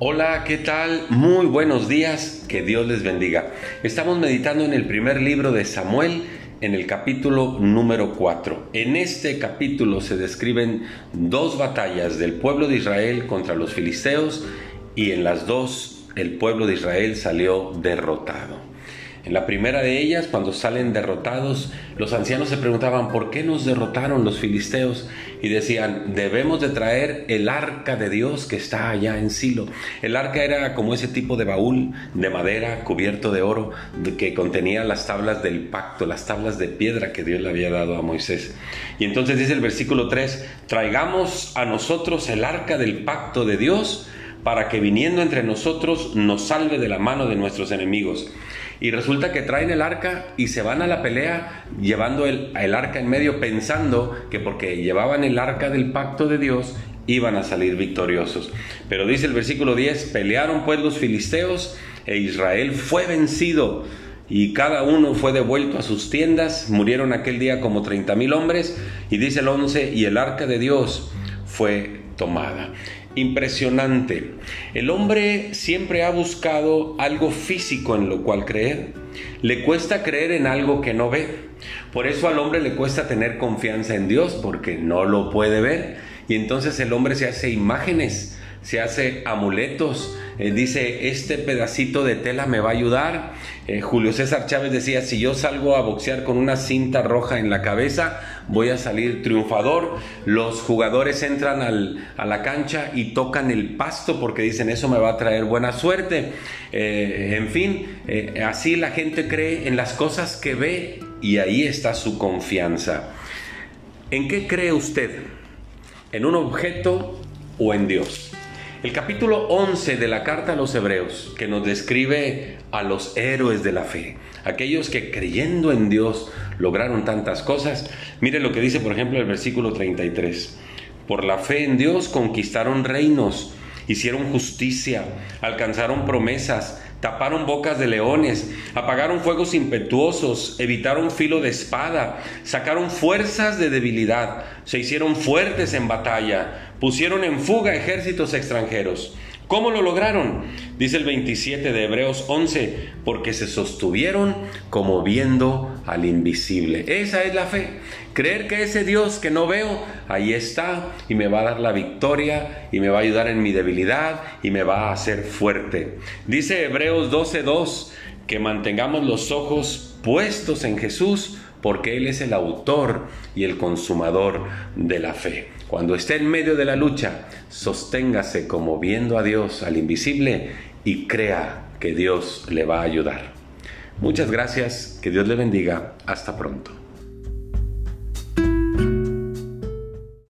Hola, ¿qué tal? Muy buenos días, que Dios les bendiga. Estamos meditando en el primer libro de Samuel, en el capítulo número 4. En este capítulo se describen dos batallas del pueblo de Israel contra los filisteos y en las dos el pueblo de Israel salió derrotado. En la primera de ellas, cuando salen derrotados, los ancianos se preguntaban, ¿por qué nos derrotaron los filisteos? Y decían, debemos de traer el arca de Dios que está allá en Silo. El arca era como ese tipo de baúl de madera cubierto de oro que contenía las tablas del pacto, las tablas de piedra que Dios le había dado a Moisés. Y entonces dice el versículo 3, traigamos a nosotros el arca del pacto de Dios para que viniendo entre nosotros nos salve de la mano de nuestros enemigos. Y resulta que traen el arca y se van a la pelea llevando el, el arca en medio pensando que porque llevaban el arca del pacto de Dios iban a salir victoriosos. Pero dice el versículo 10, pelearon pues los filisteos e Israel fue vencido y cada uno fue devuelto a sus tiendas, murieron aquel día como treinta mil hombres y dice el 11, y el arca de Dios fue tomada impresionante. El hombre siempre ha buscado algo físico en lo cual creer. Le cuesta creer en algo que no ve. Por eso al hombre le cuesta tener confianza en Dios porque no lo puede ver. Y entonces el hombre se hace imágenes, se hace amuletos, eh, dice, este pedacito de tela me va a ayudar. Eh, Julio César Chávez decía, si yo salgo a boxear con una cinta roja en la cabeza, voy a salir triunfador. Los jugadores entran a la cancha y tocan el pasto porque dicen, eso me va a traer buena suerte. Eh, en fin, así la gente cree en las cosas que ve y ahí está su confianza. ¿En qué cree usted? ¿En un objeto o en Dios? El capítulo 11 de la carta a los hebreos, que nos describe a los héroes de la fe, aquellos que creyendo en Dios lograron tantas cosas. Mire lo que dice, por ejemplo, el versículo 33. Por la fe en Dios conquistaron reinos, hicieron justicia, alcanzaron promesas, taparon bocas de leones, apagaron fuegos impetuosos, evitaron filo de espada, sacaron fuerzas de debilidad, se hicieron fuertes en batalla, pusieron en fuga ejércitos extranjeros. ¿Cómo lo lograron? Dice el 27 de Hebreos 11, porque se sostuvieron como viendo al invisible. Esa es la fe. Creer que ese Dios que no veo, ahí está y me va a dar la victoria y me va a ayudar en mi debilidad y me va a hacer fuerte. Dice Hebreos 12:2 que mantengamos los ojos puestos en Jesús porque Él es el autor y el consumador de la fe. Cuando esté en medio de la lucha, sosténgase como viendo a Dios, al invisible, y crea que Dios le va a ayudar. Muchas gracias, que Dios le bendiga, hasta pronto.